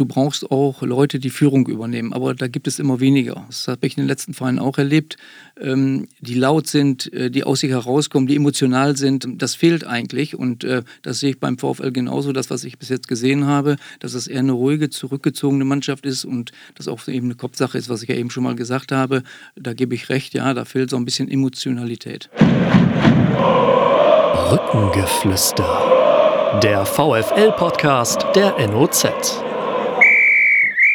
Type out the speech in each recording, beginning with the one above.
du brauchst auch Leute, die Führung übernehmen. Aber da gibt es immer weniger. Das habe ich in den letzten Vereinen auch erlebt. Ähm, die laut sind, äh, die aus sich herauskommen, die emotional sind. Das fehlt eigentlich. Und äh, das sehe ich beim VfL genauso. Das, was ich bis jetzt gesehen habe, dass es eher eine ruhige, zurückgezogene Mannschaft ist und das auch eben eine Kopfsache ist, was ich ja eben schon mal gesagt habe. Da gebe ich recht, ja, da fehlt so ein bisschen Emotionalität. Rückengeflüster. Der VFL-Podcast der NOZ.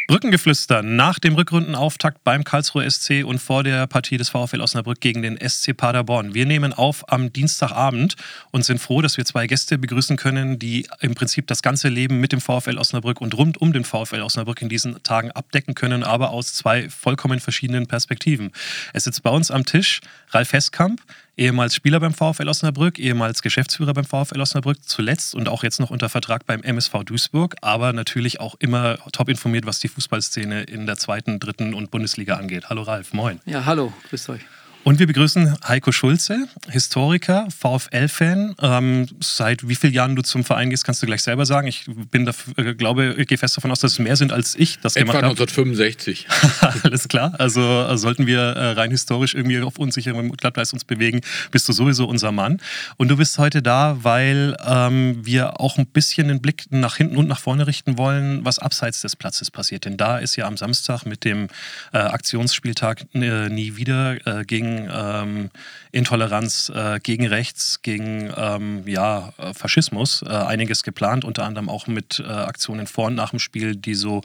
Brückengeflüster nach dem Rückrundenauftakt beim Karlsruher SC und vor der Partie des VfL Osnabrück gegen den SC Paderborn. Wir nehmen auf am Dienstagabend und sind froh, dass wir zwei Gäste begrüßen können, die im Prinzip das ganze Leben mit dem VfL Osnabrück und rund um den VfL Osnabrück in diesen Tagen abdecken können, aber aus zwei vollkommen verschiedenen Perspektiven. Es sitzt bei uns am Tisch Ralf Hesskamp, ehemals Spieler beim VfL Osnabrück, ehemals Geschäftsführer beim VfL Osnabrück, zuletzt und auch jetzt noch unter Vertrag beim MSV Duisburg, aber natürlich auch immer top informiert, was die Fußballszene in der zweiten, dritten und Bundesliga angeht. Hallo Ralf, moin. Ja, hallo, grüßt euch. Und wir begrüßen Heiko Schulze, Historiker, VfL-Fan. Ähm, seit wie vielen Jahren du zum Verein gehst, kannst du gleich selber sagen. Ich bin dafür, äh, glaube, ich gehe fest davon aus, dass es mehr sind, als ich das Etwa gemacht habe. 1965. Alles klar. Also äh, sollten wir äh, rein historisch irgendwie auf unsicherem Glatteis uns bewegen, bist du sowieso unser Mann. Und du bist heute da, weil ähm, wir auch ein bisschen den Blick nach hinten und nach vorne richten wollen, was abseits des Platzes passiert. Denn da ist ja am Samstag mit dem äh, Aktionsspieltag äh, nie wieder äh, gegen ähm, Intoleranz, äh, gegen Rechts, gegen ähm, ja, äh, Faschismus äh, einiges geplant, unter anderem auch mit äh, Aktionen vor und nach dem Spiel, die so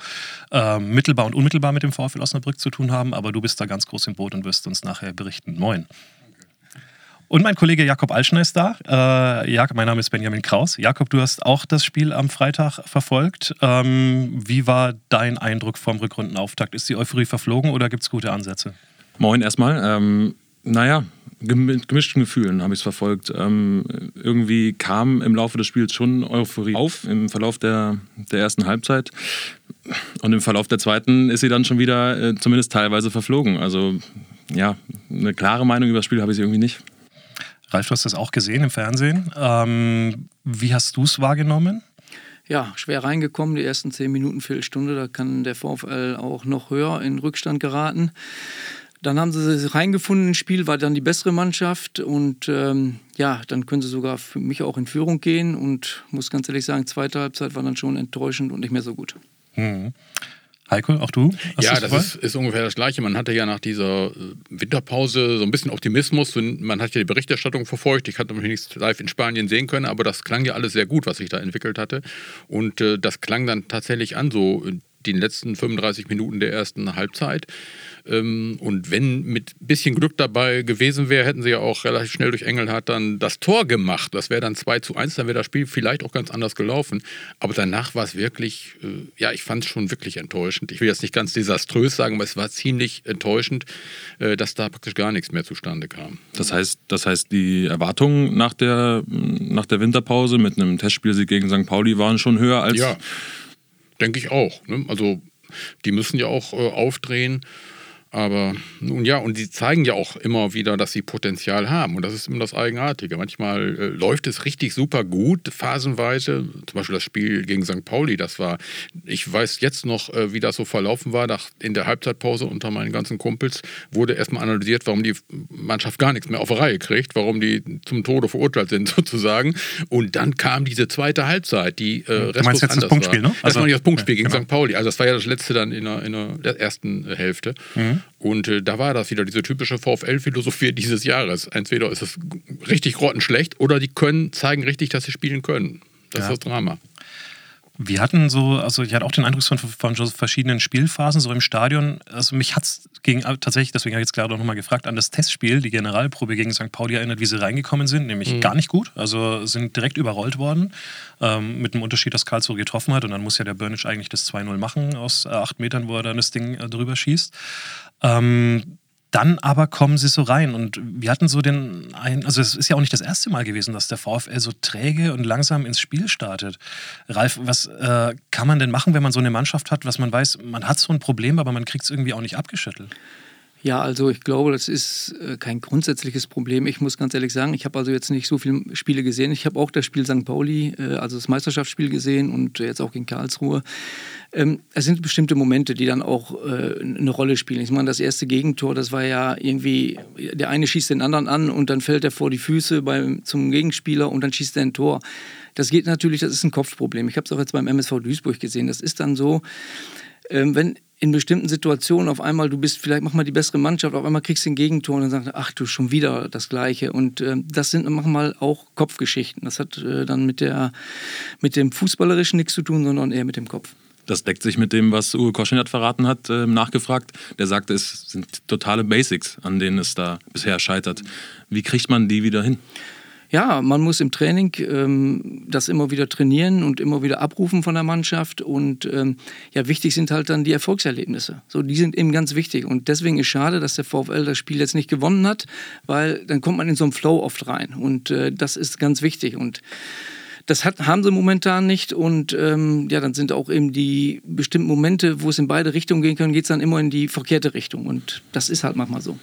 äh, mittelbar und unmittelbar mit dem VfL Osnabrück zu tun haben. Aber du bist da ganz groß im Boot und wirst uns nachher berichten. Moin. Und mein Kollege Jakob Alschner ist da. Äh, Jakob, mein Name ist Benjamin Kraus. Jakob, du hast auch das Spiel am Freitag verfolgt. Ähm, wie war dein Eindruck vom Rückrundenauftakt? Ist die Euphorie verflogen oder gibt es gute Ansätze? Moin erstmal. Ähm, naja, mit gemischten Gefühlen habe ich es verfolgt. Ähm, irgendwie kam im Laufe des Spiels schon Euphorie auf im Verlauf der, der ersten Halbzeit. Und im Verlauf der zweiten ist sie dann schon wieder äh, zumindest teilweise verflogen. Also ja, eine klare Meinung über das Spiel habe ich irgendwie nicht. Ralf, du hast das auch gesehen im Fernsehen. Ähm, wie hast du es wahrgenommen? Ja, schwer reingekommen, die ersten zehn Minuten, Viertelstunde, da kann der VfL auch noch höher in Rückstand geraten. Dann haben sie sich reingefunden ins Spiel, war dann die bessere Mannschaft und ähm, ja, dann können sie sogar für mich auch in Führung gehen und muss ganz ehrlich sagen, zweite Halbzeit war dann schon enttäuschend und nicht mehr so gut. Mhm. Heiko, auch du? Hast ja, das ist, ist, ungefähr das Gleiche. Man hatte ja nach dieser Winterpause so ein bisschen Optimismus. Und man hat ja die Berichterstattung verfolgt. Ich hatte noch nichts live in Spanien sehen können, aber das klang ja alles sehr gut, was sich da entwickelt hatte. Und äh, das klang dann tatsächlich an, so den letzten 35 Minuten der ersten Halbzeit. Ähm, und wenn mit bisschen Glück dabei gewesen wäre, hätten sie ja auch relativ schnell durch Engelhardt dann das Tor gemacht. Das wäre dann 2 zu 1, dann wäre das Spiel vielleicht auch ganz anders gelaufen. Aber danach war es wirklich, äh, ja, ich fand es schon wirklich enttäuschend. Ich will jetzt nicht ganz desaströs sagen, aber es war ziemlich enttäuschend, äh, dass da praktisch gar nichts mehr zustande kam. Das heißt, das heißt die Erwartungen nach der, nach der Winterpause mit einem Testspielsieg gegen St. Pauli waren schon höher als. Ja, denke ich auch. Ne? Also die müssen ja auch äh, aufdrehen. Aber nun ja, und sie zeigen ja auch immer wieder, dass sie Potenzial haben. Und das ist immer das Eigenartige. Manchmal äh, läuft es richtig super gut, phasenweise. Zum Beispiel das Spiel gegen St. Pauli, das war, ich weiß jetzt noch, äh, wie das so verlaufen war. Nach, in der Halbzeitpause unter meinen ganzen Kumpels wurde erstmal analysiert, warum die Mannschaft gar nichts mehr auf die Reihe kriegt, warum die zum Tode verurteilt sind sozusagen. Und dann kam diese zweite Halbzeit, die äh, du meinst jetzt das Punktspiel, war. ne? Also, das war nicht das Punktspiel ja, gegen genau. St. Pauli. Also das war ja das letzte dann in der, in der ersten Hälfte. Mhm. Und äh, da war das wieder diese typische VfL-Philosophie dieses Jahres. Entweder ist es richtig grottenschlecht oder die können zeigen richtig, dass sie spielen können. Das Ja. ist das Drama. Wir hatten so, also ich hatte auch den Eindruck von, von so verschiedenen Spielphasen so im Stadion. Also mich hat es gegen tatsächlich, deswegen habe ich jetzt gerade auch nochmal gefragt, an das Testspiel, die Generalprobe gegen St. Pauli erinnert, wie sie reingekommen sind, nämlich gar nicht gut. Also sind direkt überrollt worden, ähm, mit dem Unterschied, dass Karlsruhe getroffen hat und dann muss ja der Börnic eigentlich das 2-0 machen aus äh, acht Metern, wo er dann das Ding äh, drüber schießt. Ähm, dann aber kommen sie so rein und wir hatten so den ein, also es ist ja auch nicht das erste Mal gewesen, dass der VfL so träge und langsam ins Spiel startet. Ralf, was äh, kann man denn machen, wenn man so eine Mannschaft hat, was man weiß, man hat so ein Problem, aber man kriegt es irgendwie auch nicht abgeschüttelt? Ja, also ich glaube, das ist äh, kein grundsätzliches Problem. Ich muss ganz ehrlich sagen, ich habe also jetzt nicht so viele Spiele gesehen. Ich habe auch das Spiel St. Pauli, äh, also das Meisterschaftsspiel gesehen und jetzt auch gegen Karlsruhe. Ähm, es sind bestimmte Momente, die dann auch äh, eine Rolle spielen. Ich meine, das erste Gegentor, das war ja irgendwie, der eine schießt den anderen an und dann fällt er vor die Füße beim, zum Gegenspieler und dann schießt er ein Tor. Das geht natürlich, das ist ein Kopfproblem. Ich habe es auch jetzt beim MSV Duisburg gesehen. Das ist dann so, ähm, wenn in bestimmten Situationen auf einmal, du bist vielleicht mach mal die bessere Mannschaft, auf einmal kriegst du den Gegentor und dann sagst du, ach du, schon wieder das Gleiche. Und äh, das sind manchmal auch Kopfgeschichten. Das hat äh, dann mit, der, mit dem Fußballerischen nichts zu tun, sondern eher mit dem Kopf. Das deckt sich mit dem, was Uwe Koschinat verraten hat, äh, nachgefragt. Der sagte, es sind totale Basics, an denen es da bisher scheitert. Wie kriegt man die wieder hin? Ja, man muss im Training ähm, das immer wieder trainieren und immer wieder abrufen von der Mannschaft. Und ähm, ja, wichtig sind halt dann die Erfolgserlebnisse. So, die sind eben ganz wichtig. Und deswegen ist schade, dass der VfL das Spiel jetzt nicht gewonnen hat, weil dann kommt man in so einen Flow oft rein. Und äh, das ist ganz wichtig. Und das hat, haben sie momentan nicht und ähm, ja, dann sind auch eben die bestimmten Momente, wo es in beide Richtungen gehen kann, geht es dann immer in die verkehrte Richtung und das ist halt manchmal so.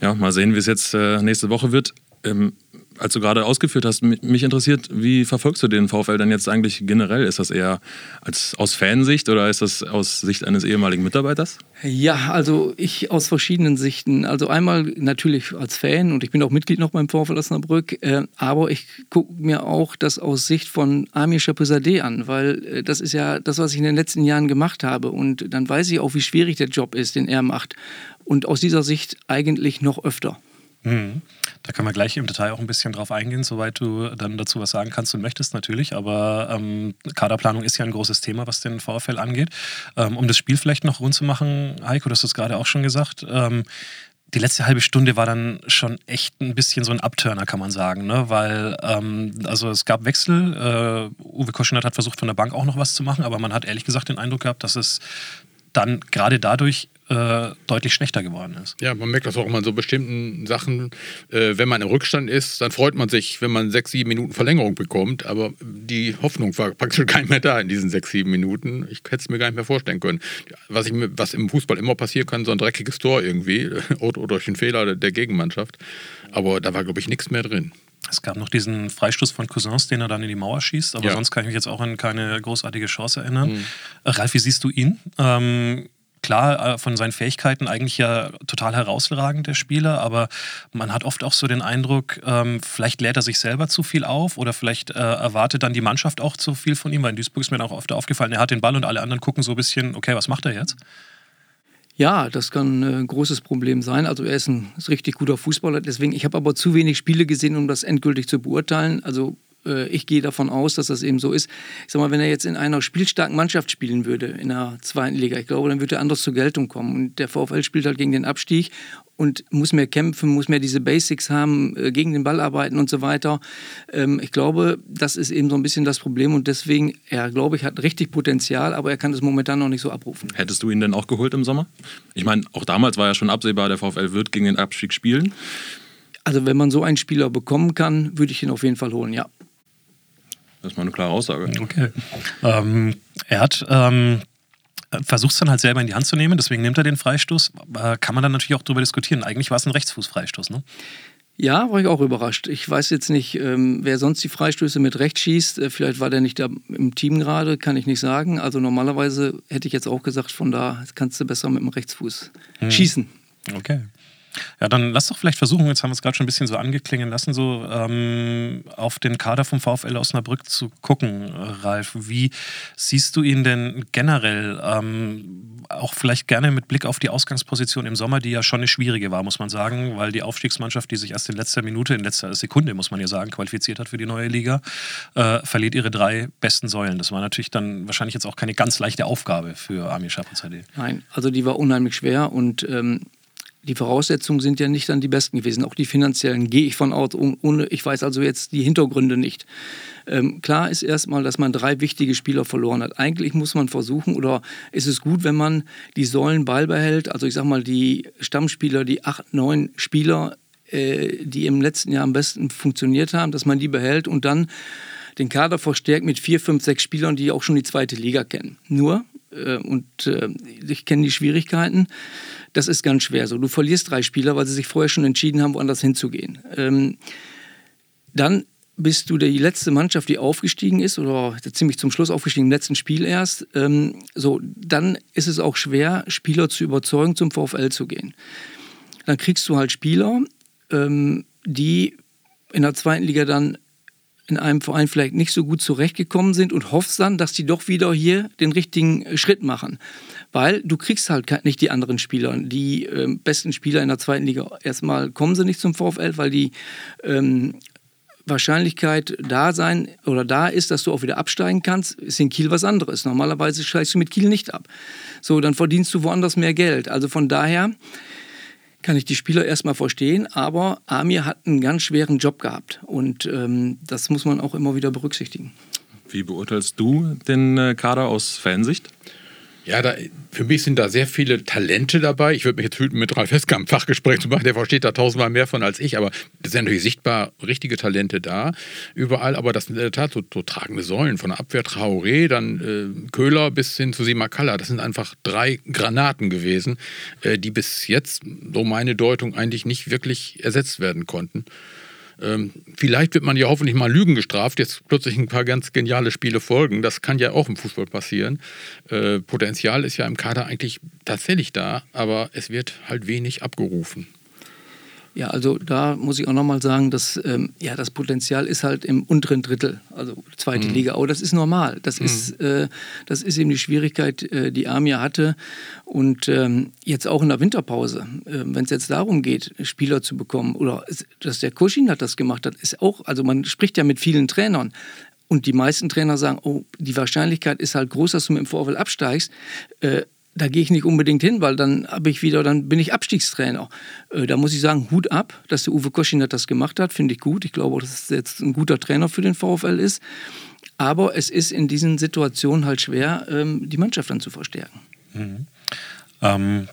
Ja, mal sehen, wie es jetzt äh, nächste Woche wird. Ähm, als du gerade ausgeführt hast, mich interessiert, wie verfolgst du den VfL denn jetzt eigentlich generell? Ist das eher als, aus Fansicht oder ist das aus Sicht eines ehemaligen Mitarbeiters? Ja, also ich aus verschiedenen Sichten. Also einmal natürlich als Fan und ich bin auch Mitglied noch beim VfL Osnabrück, äh, aber ich gucke mir auch das aus Sicht von Amir Chapesadeh an, weil äh, das ist ja das, was ich in den letzten Jahren gemacht habe und dann weiß ich auch, wie schwierig der Job ist, den er macht. Und aus dieser Sicht eigentlich noch öfter. Mhm. Da können wir gleich im Detail auch ein bisschen drauf eingehen, soweit du dann dazu was sagen kannst und möchtest natürlich. Aber ähm, Kaderplanung ist ja ein großes Thema, was den VfL angeht. Ähm, um das Spiel vielleicht noch rund zu machen, Heiko, du hast es gerade auch schon gesagt. Ähm, die letzte halbe Stunde war dann schon echt ein bisschen so ein Abturner, kann man sagen. Ne? Weil, ähm, also es gab Wechsel. Äh, Uwe Koschinat hat versucht, von der Bank auch noch was zu machen, aber man hat ehrlich gesagt den Eindruck gehabt, dass es dann gerade dadurch äh, deutlich schlechter geworden ist. Ja, man merkt das auch immer in so bestimmten Sachen. Äh, wenn man im Rückstand ist, dann freut man sich, wenn man sechs, sieben Minuten Verlängerung bekommt. Aber die Hoffnung war praktisch gar nicht mehr da in diesen sechs, sieben Minuten. Ich hätte es mir gar nicht mehr vorstellen können. Was, ich, was im Fußball immer passieren kann, so ein dreckiges Tor irgendwie oder durch einen Fehler der Gegenmannschaft. Aber da war, glaube ich, nichts mehr drin. Es gab noch diesen Freistoß von Cousins, den er dann in die Mauer schießt, aber ja. sonst kann ich mich jetzt auch an keine großartige Chance erinnern. Mhm. Ralf, wie siehst du ihn? Ähm, klar, äh, von seinen Fähigkeiten eigentlich ja total herausragend, der Spieler, aber man hat oft auch so den Eindruck, ähm, vielleicht lädt er sich selber zu viel auf oder vielleicht äh, erwartet dann die Mannschaft auch zu viel von ihm, weil in Duisburg ist mir auch oft aufgefallen, er hat den Ball und alle anderen gucken so ein bisschen, okay, was macht er jetzt? Ja, das kann äh, ein großes Problem sein. Also er ist ein, ist richtig guter Fußballer. Deswegen, ich habe aber zu wenig Spiele gesehen, um das endgültig zu beurteilen. Also äh, ich gehe davon aus, dass das eben so ist. Ich sag mal, wenn er jetzt in einer spielstarken Mannschaft spielen würde, in der zweiten Liga, ich glaube, dann würde er anders zur Geltung kommen. Und der VfL spielt halt gegen den Abstieg und muss mehr kämpfen, muss mehr diese Basics haben, äh, gegen den Ball arbeiten und so weiter. Ähm, ich glaube, das ist eben so ein bisschen das Problem und deswegen, er glaube ich, hat richtig Potenzial, aber er kann das momentan noch nicht so abrufen. Hättest du ihn denn auch geholt im Sommer? Ich meine, auch damals war ja schon absehbar, der VfL wird gegen den Abstieg spielen. Also wenn man so einen Spieler bekommen kann, würde ich ihn auf jeden Fall holen, ja. Das ist mal eine klare Aussage. Okay. Ähm, er hat ähm, versucht es dann halt selber in die Hand zu nehmen, deswegen nimmt er den Freistoß. Äh, kann man dann natürlich auch darüber diskutieren. Eigentlich war es ein Rechtsfußfreistoß, ne? Ja, war ich auch überrascht. Ich weiß jetzt nicht, ähm, wer sonst die Freistöße mit rechts schießt. Äh, vielleicht war der nicht da im Team gerade, kann ich nicht sagen. Also normalerweise hätte ich jetzt auch gesagt, von da kannst du besser mit dem Rechtsfuß hm. schießen. Okay. Ja, dann lass doch vielleicht versuchen, jetzt haben wir es gerade schon ein bisschen so angeklingen lassen, so ähm, auf den Kader vom VfL Osnabrück zu gucken, Ralf. Wie siehst du ihn denn generell, ähm, auch vielleicht gerne mit Blick auf die Ausgangsposition im Sommer, die ja schon eine schwierige war, muss man sagen, weil die Aufstiegsmannschaft, die sich erst in letzter Minute, in letzter Sekunde, muss man ja sagen, qualifiziert hat für die neue Liga, äh, verliert ihre drei besten Säulen. Das war natürlich dann wahrscheinlich jetzt auch keine ganz leichte Aufgabe für Amir Shapazadeh. Nein, also die war unheimlich schwer und ähm, die Voraussetzungen sind ja nicht dann die besten gewesen. Auch die finanziellen gehe ich von aus, ohne, ich weiß also jetzt die Hintergründe nicht. Ähm, klar ist erstmal, dass man drei wichtige Spieler verloren hat. Eigentlich muss man versuchen, oder ist es gut, wenn man die Säulen beibehält, also ich sag mal, die Stammspieler, die acht, neun Spieler, äh, die im letzten Jahr am besten funktioniert haben, dass man die behält und dann den Kader verstärkt mit vier, fünf, sechs Spielern, die auch schon die zweite Liga kennen. Nur, äh, und äh, ich kenne die Schwierigkeiten, das ist ganz schwer so. Du verlierst drei Spieler, weil sie sich vorher schon entschieden haben, woanders hinzugehen. Ähm, dann bist du die letzte Mannschaft, die aufgestiegen ist oder ziemlich zum Schluss aufgestiegen, im letzten Spiel erst. Ähm, so, dann ist es auch schwer, Spieler zu überzeugen, zum VfL zu gehen. Dann kriegst du halt Spieler, ähm, die in der zweiten Liga dann in einem Verein vielleicht nicht so gut zurechtgekommen sind und hoffst dann, dass die doch wieder hier den richtigen Schritt machen. Weil du kriegst halt nicht die anderen Spieler. Die äh, besten Spieler in der zweiten Liga, erstmal kommen sie nicht zum VfL, weil die ähm, Wahrscheinlichkeit da sein oder da ist, dass du auch wieder absteigen kannst, ist in Kiel was anderes. Normalerweise steigst du mit Kiel nicht ab. So, dann verdienst du woanders mehr Geld. Also von daher kann ich die Spieler erstmal verstehen, aber Amir hat einen ganz schweren Job gehabt und ähm, das muss man auch immer wieder berücksichtigen. Wie beurteilst du den äh, Kader aus Fansicht? Ja, da, für mich sind da sehr viele Talente dabei. Ich würde mich jetzt hüten, mit Ralf Heska ein Fachgespräch zu machen. Der versteht da tausendmal mehr von als ich. Aber es sind natürlich sichtbar richtige Talente da überall. Aber das sind in der Tat so, so tragende Säulen. Von der Abwehr Traoré, dann äh, Köhler bis hin zu Simakala. Das sind einfach drei Granaten gewesen, äh, die bis jetzt, so meine Deutung, eigentlich nicht wirklich ersetzt werden konnten. Ähm, vielleicht wird man ja hoffentlich mal Lügen gestraft, jetzt plötzlich ein paar ganz geniale Spiele folgen. Das kann ja auch im Fußball passieren. Äh, Potenzial ist ja im Kader eigentlich tatsächlich da, aber es wird halt wenig abgerufen. Ja, also da muss ich auch nochmal sagen, dass ähm, ja, das Potenzial ist halt im unteren Drittel, also zweite mhm. Liga. Aber das ist normal. Das, mhm. ist, äh, das ist eben die Schwierigkeit, äh, die Armia hatte. Und ähm, jetzt auch in der Winterpause, äh, wenn es jetzt darum geht, Spieler zu bekommen, oder dass der Kuschin hat das gemacht hat, ist auch, also man spricht ja mit vielen Trainern. Und die meisten Trainer sagen, oh, die Wahrscheinlichkeit ist halt groß, dass du mit dem Vorfall absteigst. Äh, da gehe ich nicht unbedingt hin, weil dann habe ich wieder, dann bin ich Abstiegstrainer. Äh, da muss ich sagen, Hut ab, dass der Uwe Koschinat das gemacht hat, finde ich gut. Ich glaube, dass es jetzt ein guter Trainer für den VfL ist. Aber es ist in diesen Situationen halt schwer, ähm, die Mannschaft dann zu verstärken. Mhm. Ähm,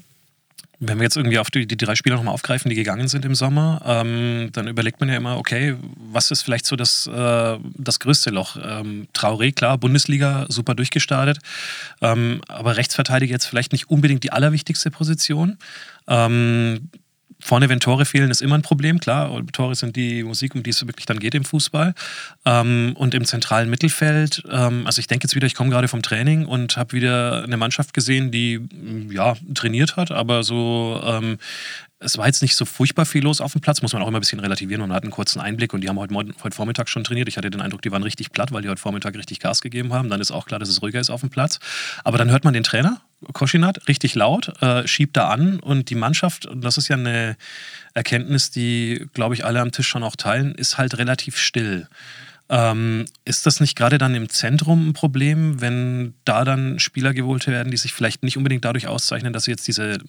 wenn wir jetzt irgendwie auf die, die drei Spieler nochmal aufgreifen, die gegangen sind im Sommer, ähm, dann überlegt man ja immer, okay, was ist vielleicht so das, äh, das größte Loch? Ähm, Traoré, klar, Bundesliga, super durchgestartet, ähm, aber Rechtsverteidiger jetzt vielleicht nicht unbedingt die allerwichtigste Position. Ähm, Vorne, wenn Tore fehlen, ist immer ein Problem, klar. Tore sind die Musik, um die es wirklich dann geht im Fußball. Ähm, und im zentralen Mittelfeld, ähm, also ich denke jetzt wieder, ich komme gerade vom Training und habe wieder eine Mannschaft gesehen, die ja trainiert hat, aber so ähm, es war jetzt nicht so furchtbar viel los auf dem Platz, muss man auch immer ein bisschen relativieren. Man hat einen kurzen Einblick und die haben heute, heute Vormittag schon trainiert. Ich hatte den Eindruck, die waren richtig platt, weil die heute Vormittag richtig Gas gegeben haben. Dann ist auch klar, dass es ruhiger ist auf dem Platz. Aber dann hört man den Trainer, Koschinat, richtig laut, äh, schiebt da an und die Mannschaft, und das ist ja eine Erkenntnis, die, glaube ich, alle am Tisch schon auch teilen, ist halt relativ still. Ähm, ist das nicht gerade dann im Zentrum ein Problem, wenn da dann Spieler geholt werden, die sich vielleicht nicht unbedingt dadurch auszeichnen, dass sie jetzt diese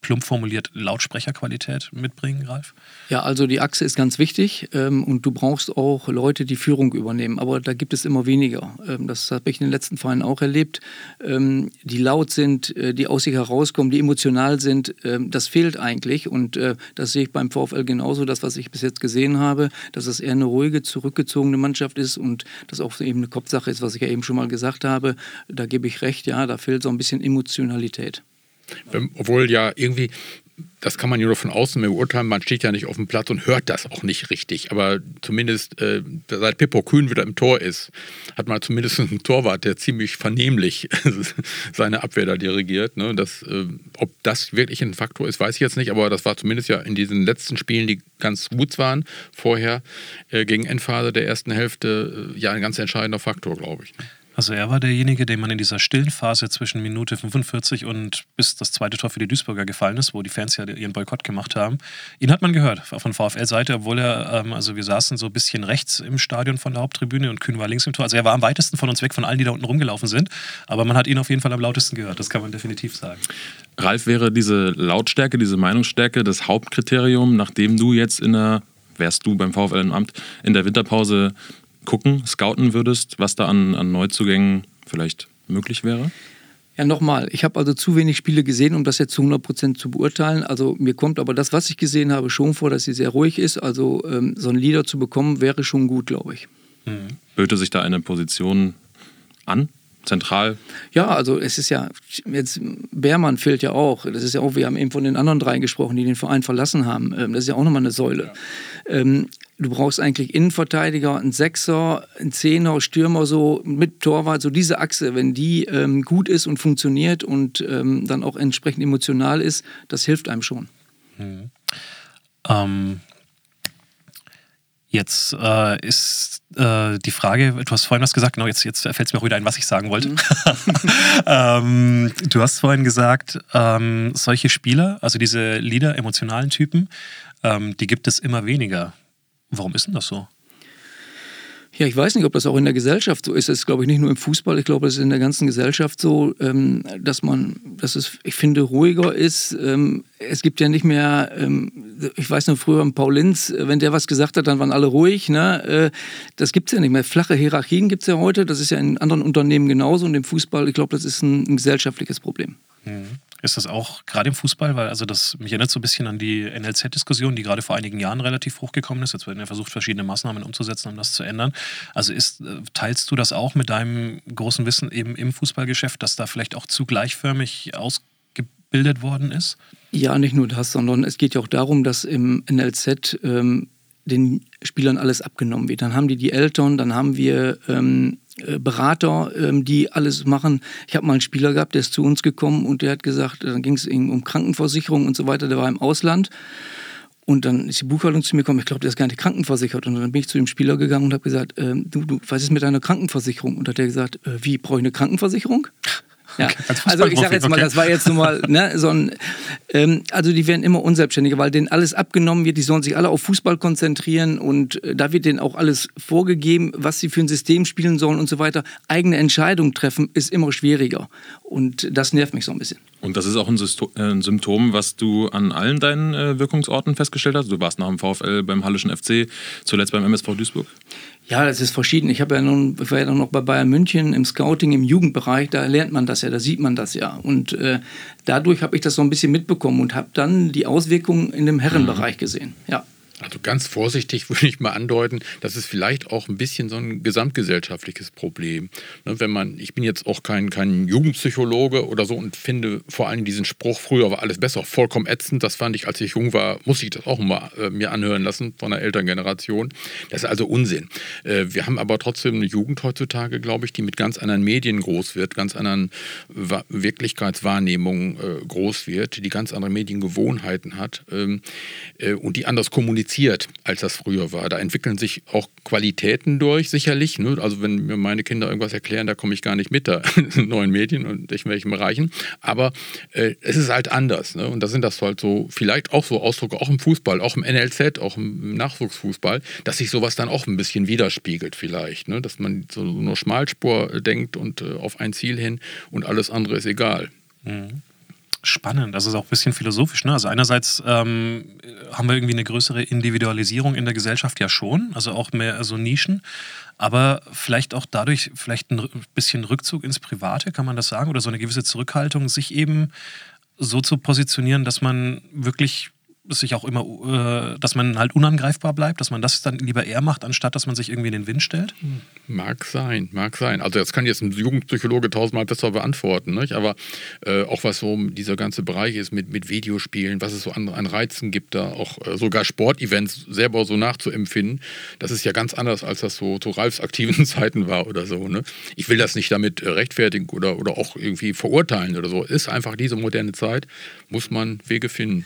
plump formuliert Lautsprecherqualität mitbringen, Ralf? Ja, also die Achse ist ganz wichtig ähm, und du brauchst auch Leute, die Führung übernehmen. Aber da gibt es immer weniger. Ähm, das habe ich in den letzten Vereinen auch erlebt. Ähm, die laut sind, äh, die aus sich herauskommen, die emotional sind, ähm, das fehlt eigentlich. Und äh, das sehe ich beim VfL genauso, das, was ich bis jetzt gesehen habe, dass es eher eine ruhige, zurückgezogene Mannschaft ist und das auch eben eine Kopfsache ist, was ich ja eben schon mal gesagt habe. Da gebe ich recht, ja, da fehlt so ein bisschen Emotionalität. Ähm, obwohl ja irgendwie, das kann man ja nur von außen beurteilen, man steht ja nicht auf dem Platz und hört das auch nicht richtig. Aber zumindest äh, seit Pippo Kühn wieder im Tor ist, hat man zumindest einen Torwart, der ziemlich vernehmlich seine Abwehr da dirigiert. Ne? Das, äh, ob das wirklich ein Faktor ist, weiß ich jetzt nicht, aber das war zumindest ja in diesen letzten Spielen, die ganz gut waren, vorher äh, gegen Endphase der ersten Hälfte, äh, ja ein ganz entscheidender Faktor, glaube ich. Also er war derjenige, dem man in dieser stillen Phase zwischen Minute 45 und bis das zweite Tor für die Duisburger gefallen ist, wo die Fans ja ihren Boykott gemacht haben. Ihn hat man gehört von VfL-Seite, obwohl er, ähm, also wir saßen so ein bisschen rechts im Stadion von der Haupttribüne und Kühn war links im Tor. Also er war am weitesten von uns weg, von allen, die da unten rumgelaufen sind. Aber man hat ihn auf jeden Fall am lautesten gehört, das kann man definitiv sagen. Ralf, wäre diese Lautstärke, diese Meinungsstärke das Hauptkriterium, nachdem du jetzt in der wärst du beim VfL im Amt in der Winterpause gucken, scouten würdest, was da an, an Neuzugängen vielleicht möglich wäre? Ja, nochmal, ich habe also zu wenig Spiele gesehen, um das jetzt zu 100 Prozent zu beurteilen. Also mir kommt aber das, was ich gesehen habe, schon vor, dass sie sehr ruhig ist. Also ähm, so einen Leader zu bekommen, wäre schon gut, glaube ich. Mhm. Böte sich da eine Position an? Zentral. Ja, also es ist ja, jetzt Beermann fehlt ja auch. Das ist ja auch, wir haben eben von den anderen dreien gesprochen, die den Verein verlassen haben. Ähm, das ist ja auch nochmal eine Säule. Ja. Ähm, du brauchst eigentlich Innenverteidiger, einen Sechser, einen Zehner, Stürmer so mit Torwart, so diese Achse, wenn die ähm, gut ist und funktioniert und dann auch entsprechend emotional ist, das hilft einem schon. Mhm. Ähm, Jetzt äh, ist äh, die Frage, du hast vorhin was gesagt, genau, jetzt, jetzt fällt es mir auch wieder ein, was ich sagen wollte. Mhm. ähm, du hast vorhin gesagt, ähm, solche Spieler, also diese Leader, emotionalen Typen, ähm, die gibt es immer weniger. Warum ist denn das so? Ja, ich weiß nicht, ob das auch in der Gesellschaft so ist. Es ist, glaube ich, nicht nur im Fußball. Ich glaube, es ist in der ganzen Gesellschaft so, ähm, dass man, dass es, ich finde, ruhiger ist. Ähm, es gibt ja nicht mehr, ähm, ich weiß noch früher, Paul Linz, wenn der was gesagt hat, dann waren alle ruhig. Ne? Äh, das gibt es ja nicht mehr. Flache Hierarchien gibt es ja heute. Das ist ja in anderen Unternehmen genauso. Und im Fußball, ich glaube, das ist ein, ein gesellschaftliches Problem. Mhm. Ist das auch gerade im Fußball, weil also das mich erinnert so ein bisschen an die NLZ-Diskussion, die gerade vor einigen Jahren relativ hochgekommen ist. Jetzt werden ja versucht, verschiedene Maßnahmen umzusetzen, um das zu ändern. Also ist, äh, teilst du das auch mit deinem großen Wissen eben im Fußballgeschäft, dass da vielleicht auch zu gleichförmig ausgebildet worden ist? Ja, nicht nur das, sondern es geht ja auch darum, dass im NLZ ähm, den Spielern alles abgenommen wird. Dann haben die die Eltern, dann haben wir ähm, äh, Berater, ähm, die alles machen. Ich habe mal einen Spieler gehabt, der ist zu uns gekommen und der hat gesagt, dann ging es um Krankenversicherung und so weiter, der war im Ausland. Und dann ist die Buchhaltung zu mir gekommen, ich glaube, der ist gar nicht krankenversichert. Und dann bin ich zu dem Spieler gegangen und habe gesagt, äh, du, du, was ist mit deiner Krankenversicherung? Und hat er gesagt, äh, wie, brauche ich eine Krankenversicherung? Ja. Also ich sage jetzt mal, okay. das war jetzt nur mal ne, so ein, ähm, also die werden immer unselbstständiger, weil denen alles abgenommen wird, die sollen sich alle auf Fußball konzentrieren und äh, da wird denen auch alles vorgegeben, was sie für ein System spielen sollen und so weiter. Eigene Entscheidungen treffen ist immer schwieriger und das nervt mich so ein bisschen. Und das ist auch ein, äh, Symptom, was du an allen deinen äh, Wirkungsorten festgestellt hast? Du warst nach dem VfL beim Hallischen FC, zuletzt beim MSV Duisburg? Ja, das ist verschieden. Ich, ja nun, ich war ja noch bei Bayern München im Scouting, im Jugendbereich, da lernt man das ja, da sieht man das ja. Und äh, dadurch habe ich das so ein bisschen mitbekommen und habe dann die Auswirkungen in dem Herrenbereich mhm. gesehen. Ja. Also ganz vorsichtig würde ich mal andeuten, das ist vielleicht auch ein bisschen so ein gesamtgesellschaftliches Problem. Ne, wenn man, ich bin jetzt auch kein, kein Jugendpsychologe oder so und finde vor allem diesen Spruch, früher war alles besser, vollkommen ätzend. Das fand ich, als ich jung war, muss ich das auch mal äh, mir anhören lassen von der Elterngeneration. Das ist also Unsinn. Äh, wir haben aber trotzdem eine Jugend heutzutage, glaube ich, die mit ganz anderen Medien groß wird, ganz anderen Wirklichkeitswahrnehmungen äh, groß wird, die ganz andere Mediengewohnheiten hat ähm, äh, und die anders kommuniziert kompliziert, als das früher war. Da entwickeln sich auch Qualitäten durch, sicherlich. Ne? Also wenn mir meine Kinder irgendwas erklären, da komme ich gar nicht mit, da in neuen Medien und in welchen Bereichen. Aber äh, es ist halt anders. Ne? Und da sind das halt so, vielleicht auch so Ausdrücke, auch im Fußball, auch im NLZ, auch im Nachwuchsfußball, dass sich sowas dann auch ein bisschen widerspiegelt vielleicht. Ne? Dass man so nur Schmalspur denkt und äh, auf ein Ziel hin und alles andere ist egal. Mhm spannend. Das ist auch ein bisschen philosophisch. Ne? Also einerseits ähm, haben wir irgendwie eine größere Individualisierung in der Gesellschaft ja schon, also auch mehr so also Nischen, aber vielleicht auch dadurch vielleicht ein bisschen Rückzug ins Private, kann man das sagen, oder so eine gewisse Zurückhaltung, sich eben so zu positionieren, dass man wirklich sich auch immer, äh, dass man halt unangreifbar bleibt, dass man das dann lieber eher macht, anstatt dass man sich irgendwie in den Wind stellt? Mag sein, mag sein. Also das kann jetzt ein Jugendpsychologe tausendmal besser beantworten, nicht? aber äh, auch was so dieser ganze Bereich ist mit, mit Videospielen, was es so an, an Reizen gibt, da auch äh, sogar Sportevents selber so nachzuempfinden, das ist ja ganz anders, als das so zu Ralfs aktiven Zeiten war oder so. Ne? Ich will das nicht damit äh, rechtfertigen oder, oder auch irgendwie verurteilen oder so. Ist einfach diese moderne Zeit, muss man Wege finden.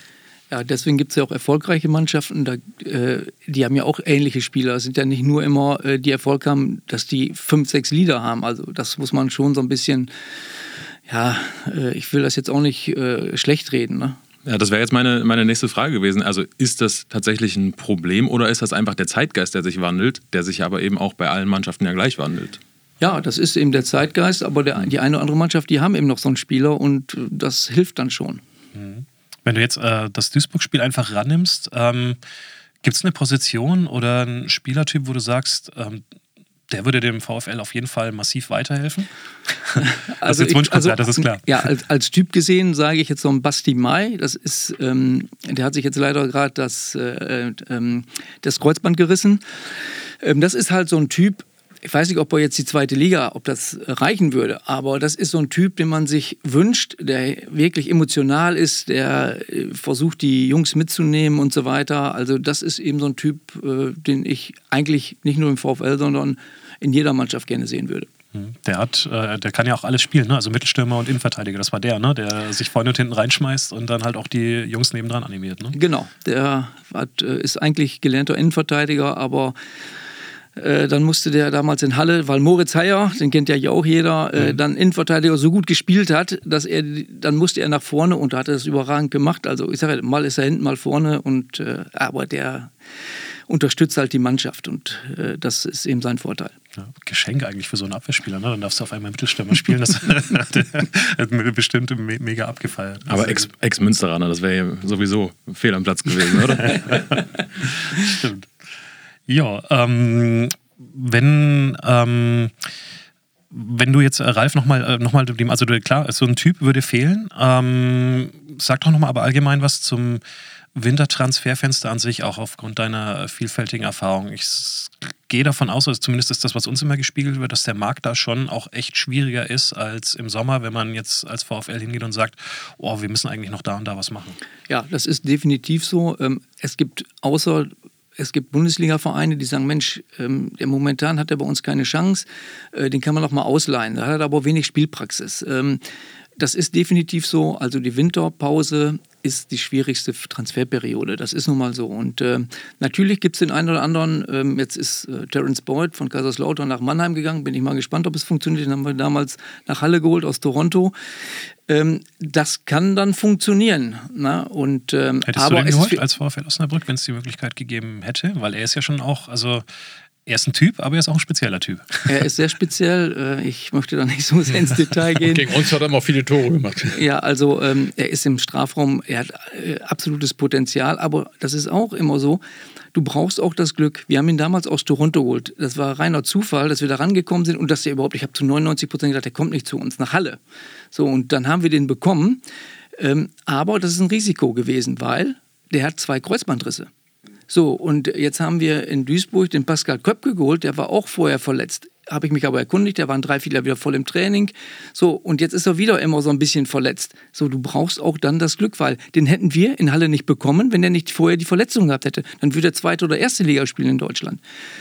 Ja, deswegen gibt es ja auch erfolgreiche Mannschaften, da, äh, die haben ja auch ähnliche Spieler. Es sind ja nicht nur immer, äh, die Erfolg haben, dass die fünf, sechs Lieder haben. Also das muss man schon so ein bisschen, ja, äh, ich will das jetzt auch nicht äh, schlecht reden. Ne? Ja, das wäre jetzt meine, meine nächste Frage gewesen. Also ist das tatsächlich ein Problem oder ist das einfach der Zeitgeist, der sich wandelt, der sich aber eben auch bei allen Mannschaften ja gleich wandelt? Ja, das ist eben der Zeitgeist, aber der, die eine oder andere Mannschaft, die haben eben noch so einen Spieler und das hilft dann schon. Mhm. Wenn du jetzt äh, das Duisburg-Spiel einfach rannimmst, ähm, gibt es eine Position oder einen Spielertyp, wo du sagst, ähm, der würde dem VfL auf jeden Fall massiv weiterhelfen. also das ist also, das ist klar. Ja, als, als Typ gesehen sage ich jetzt so ein Basti Mai. Das ist, ähm, der hat sich jetzt leider gerade das, äh, äh, das Kreuzband gerissen. Ähm, das ist halt so ein Typ, ich weiß nicht, ob er jetzt die zweite Liga, ob das reichen würde, aber das ist so ein Typ, den man sich wünscht, der wirklich emotional ist, der äh, versucht, die Jungs mitzunehmen und so weiter. Also das ist eben so ein Typ, äh, den ich eigentlich nicht nur im VfL, sondern in jeder Mannschaft gerne sehen würde. Hm. Der hat, äh, der kann ja auch alles spielen, ne? Also Mittelstürmer und Innenverteidiger. Das war der, ne? Der sich vorne und hinten reinschmeißt und dann halt auch die Jungs nebendran animiert, ne? Genau. Der hat, ist eigentlich gelernter Innenverteidiger, aber äh, dann musste der damals in Halle, weil Moritz Heyer, den kennt ja auch jeder, äh, mhm. dann Innenverteidiger so gut gespielt hat, dass er, dann musste er nach vorne und da hat er das überragend gemacht. Also ich sage, mal ist er hinten, mal vorne und äh, aber der unterstützt halt die Mannschaft und äh, das ist eben sein Vorteil. Ja, Geschenk eigentlich für so einen Abwehrspieler, ne? Dann darfst du auf einmal Mittelstürmer spielen. Das hat mir bestimmt mega abgefeiert. Aber Ex-Münsteraner, das wäre ja sowieso fehl am Platz gewesen, oder? Stimmt. Ja, ähm, wenn, ähm, wenn du jetzt, äh, Ralf, nochmal, äh, noch mal, also klar, so ein Typ würde fehlen. Ähm, sag doch nochmal aber allgemein was zum Wintertransferfenster an sich, auch aufgrund deiner vielfältigen Erfahrung. Ich gehe davon aus, also zumindest ist das, was uns immer gespiegelt wird, dass der Markt da schon auch echt schwieriger ist als im Sommer, wenn man jetzt als VfL hingeht und sagt, oh, wir müssen eigentlich noch da und da was machen. Ja, das ist definitiv so. Ähm, es gibt außer es gibt Bundesliga-Vereine, die sagen, Mensch, ähm, der momentan hat er bei uns keine Chance, äh, den kann man noch mal ausleihen. Da hat er aber wenig Spielpraxis. Ähm, das ist definitiv so. Also die Winterpause ist die schwierigste Transferperiode. Das ist nun mal so. Und äh, natürlich gibt es den einen oder anderen, ähm, jetzt ist äh, Terence Boyd von Kaiserslautern nach Mannheim gegangen, bin ich mal gespannt, ob es funktioniert. Den haben wir damals nach Halle geholt aus Toronto. Ähm, das kann dann funktionieren. Na? Und, ähm, Hättest aber du den geholt als VfL Osnabrück, wenn es die Möglichkeit gegeben hätte? Weil er ist ja schon auch, also er ist ein Typ, aber er ist auch ein spezieller Typ. Er ist sehr speziell. Äh, ich möchte da nicht so sehr ins Detail gehen. Und gegen uns hat er auch viele Tore gemacht. Ja, also ähm, er ist im Strafraum, er hat äh, absolutes Potenzial, aber das ist auch immer so. Du brauchst auch das Glück. Wir haben ihn damals aus Toronto geholt. Das war reiner Zufall, dass wir da rangekommen sind und dass er überhaupt, ich habe zu 99 Prozent gedacht, der kommt nicht zu uns nach Halle. So, und dann haben wir den bekommen. Ähm, aber das ist ein Risiko gewesen, weil der hat zwei Kreuzbandrisse. So, und jetzt haben wir in Duisburg den Pascal Köpke geholt, der war auch vorher verletzt. Habe ich mich aber erkundigt, der war ein Dreiviertel wieder voll im Training. So, und jetzt ist er wieder immer so ein bisschen verletzt. So, du brauchst auch dann das Glück, weil den hätten wir in Halle nicht bekommen, wenn er nicht vorher die Verletzung gehabt hätte. Dann würde er zweite oder erste Liga spielen in Deutschland.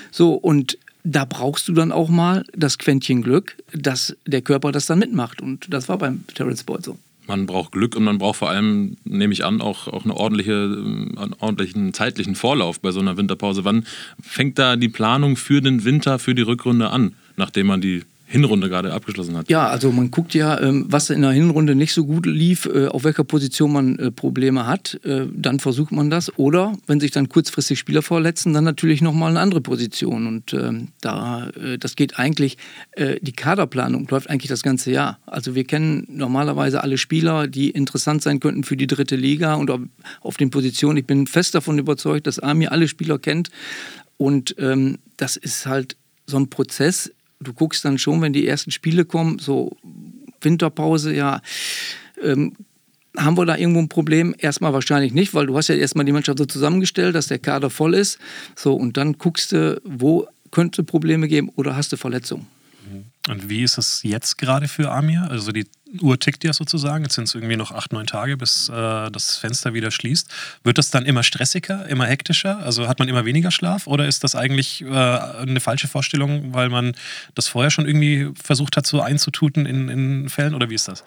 So, und da brauchst du dann auch mal das Quäntchen Glück, dass der Körper das dann mitmacht. Und das war beim Terence Boyd so man braucht Glück und man braucht vor allem, nehme ich an, auch, auch eine ordentliche, äh, einen ordentlichen zeitlichen Vorlauf bei so einer Winterpause. Wann fängt da die Planung für den Winter, für die Rückrunde an, nachdem man die Hinrunde gerade abgeschlossen hat. Ja, also man guckt ja, ähm, was in der Hinrunde nicht so gut lief, äh, auf welcher Position man äh, Probleme hat, äh, dann versucht man das. Oder wenn sich dann kurzfristig Spieler vorletzen, dann natürlich nochmal eine andere Position. Und ähm, da, das geht eigentlich, die Kaderplanung läuft eigentlich das ganze Jahr. Also wir kennen normalerweise alle Spieler, die interessant sein könnten für die dritte Liga und auf den Positionen. Ich bin fest davon überzeugt, dass Army alle Spieler kennt. Und ähm, das ist halt so ein Prozess, du guckst dann schon, wenn die ersten Spiele kommen, so Winterpause, ja, ähm, haben wir da irgendwo ein Problem? Erstmal wahrscheinlich nicht, weil du hast ja erstmal die Mannschaft so zusammengestellt, dass der Kader voll ist. So, und dann guckst du, wo könnte Probleme geben oder hast du Verletzungen. Und wie ist es jetzt gerade für Amir? Also die Uhr tickt ja sozusagen. Jetzt sind es irgendwie noch acht, neun Tage, bis äh, das Fenster wieder schließt. Wird das dann immer stressiger, immer hektischer? Also hat man immer weniger Schlaf? Oder ist das eigentlich äh, eine falsche Vorstellung, weil man das vorher schon irgendwie versucht hat, so einzututen in, in Fällen? Oder wie ist das?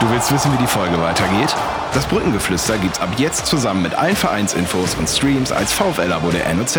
Du willst wissen, wie die Folge weitergeht? Das Brückengeflüster gibt's ab jetzt zusammen mit allen Vereinsinfos und Streams als VfL-Abo der NOZ.